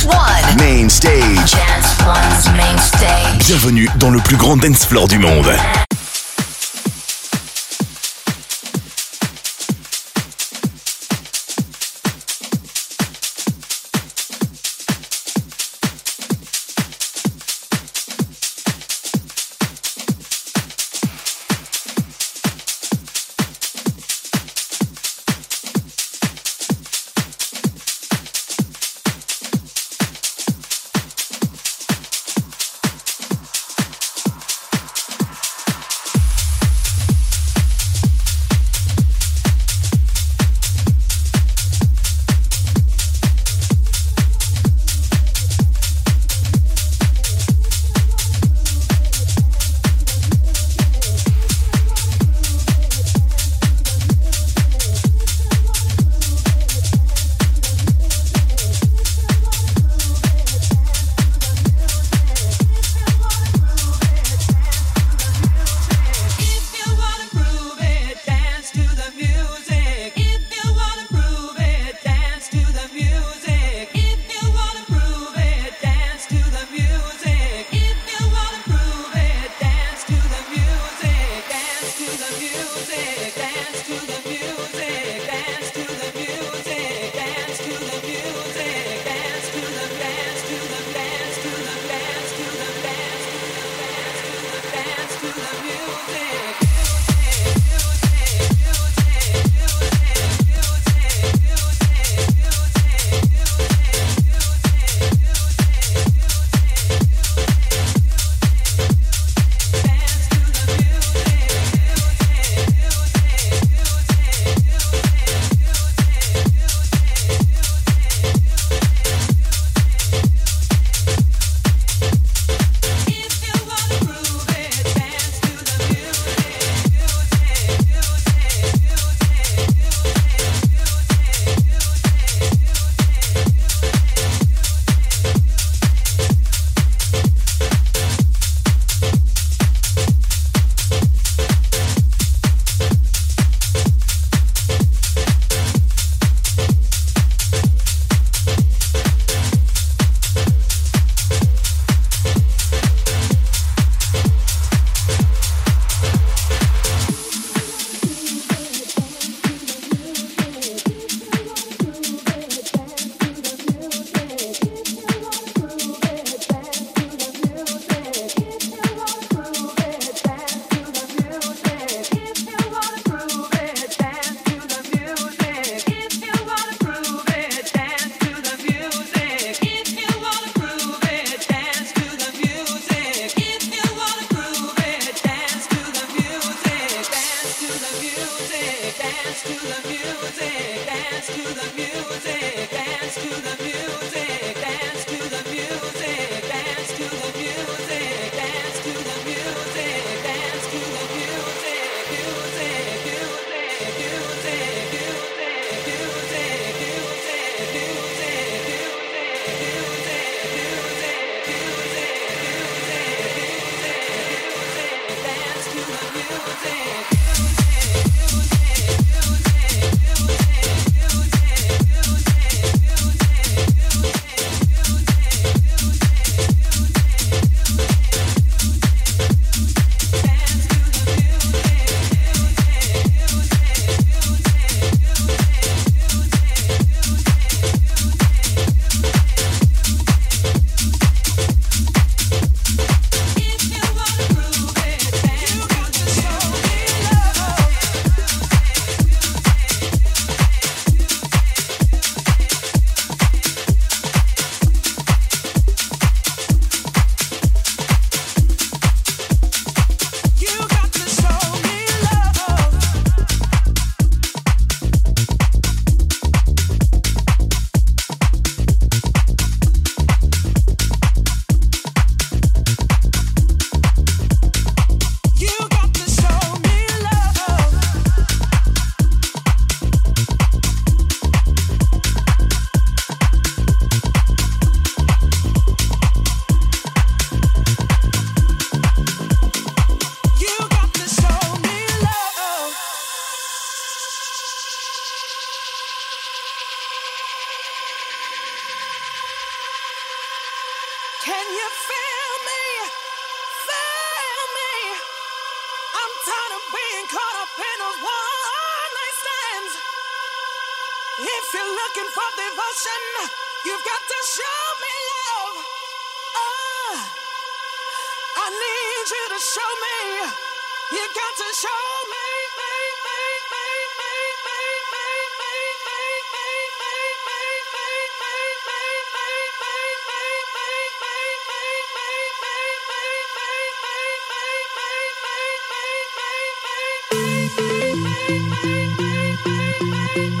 Dance One. Main stage. Dance One's main stage. Bienvenue dans le plus grand dance floor du monde. Bye.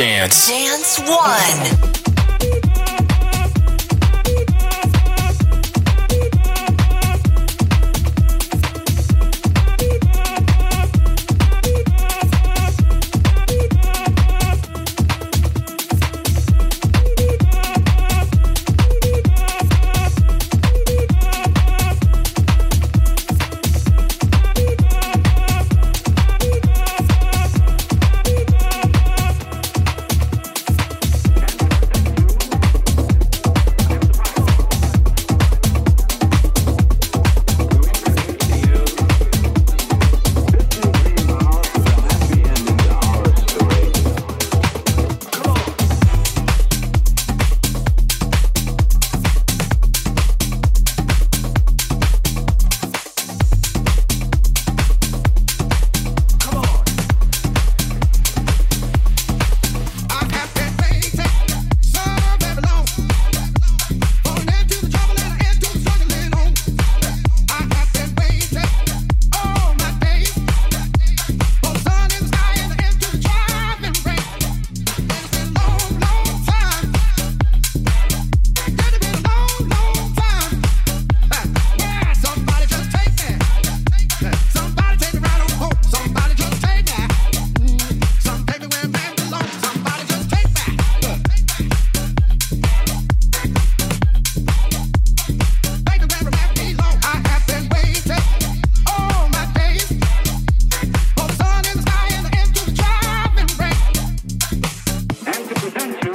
Dance. Dance One. potential.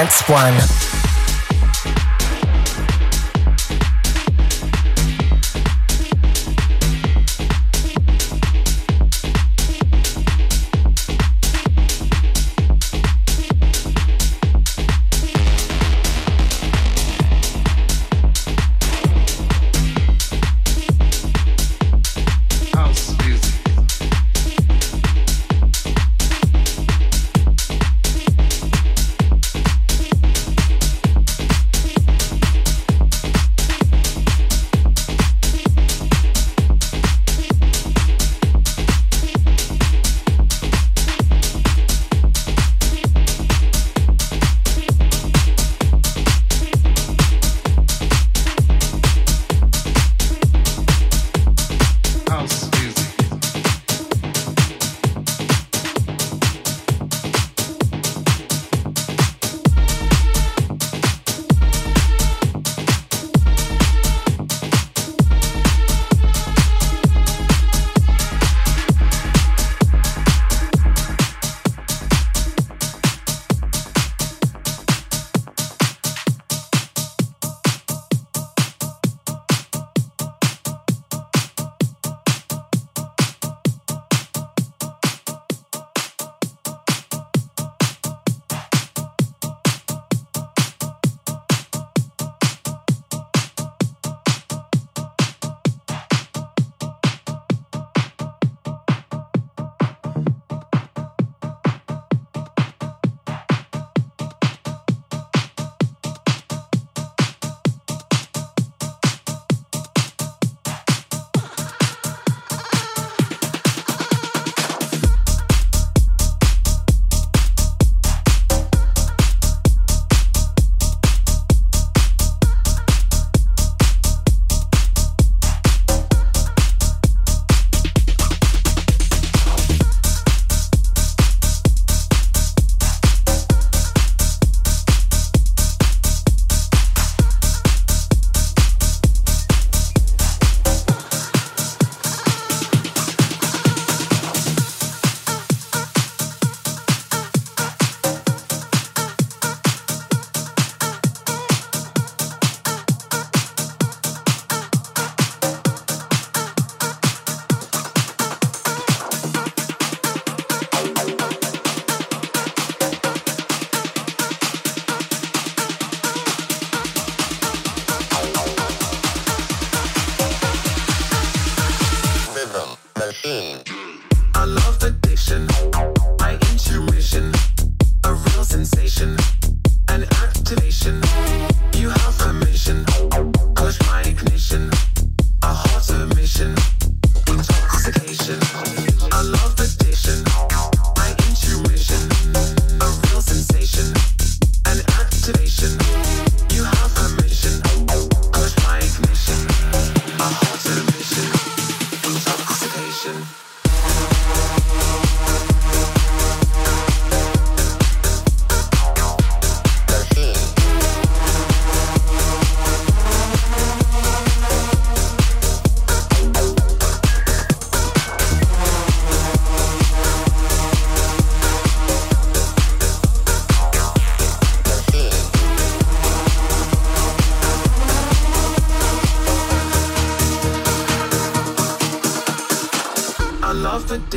Dance One.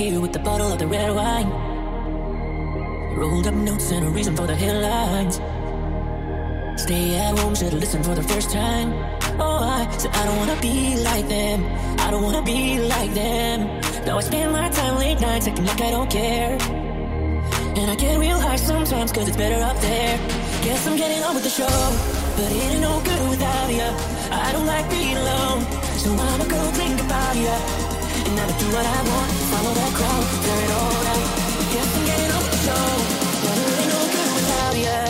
here with the bottle of the red wine. Rolled up notes and a reason for the headlines. Stay at home, should've listened for the first time. Oh, I said I don't wanna be like them. I don't wanna be like them. Now I spend my time late nights acting like I don't care. And I get real high sometimes cause it's better up there. Guess I'm getting on with the show. But it ain't no good without ya. I don't like being alone. So I'ma go think about ya. And do what I want. It on the ain't no good without.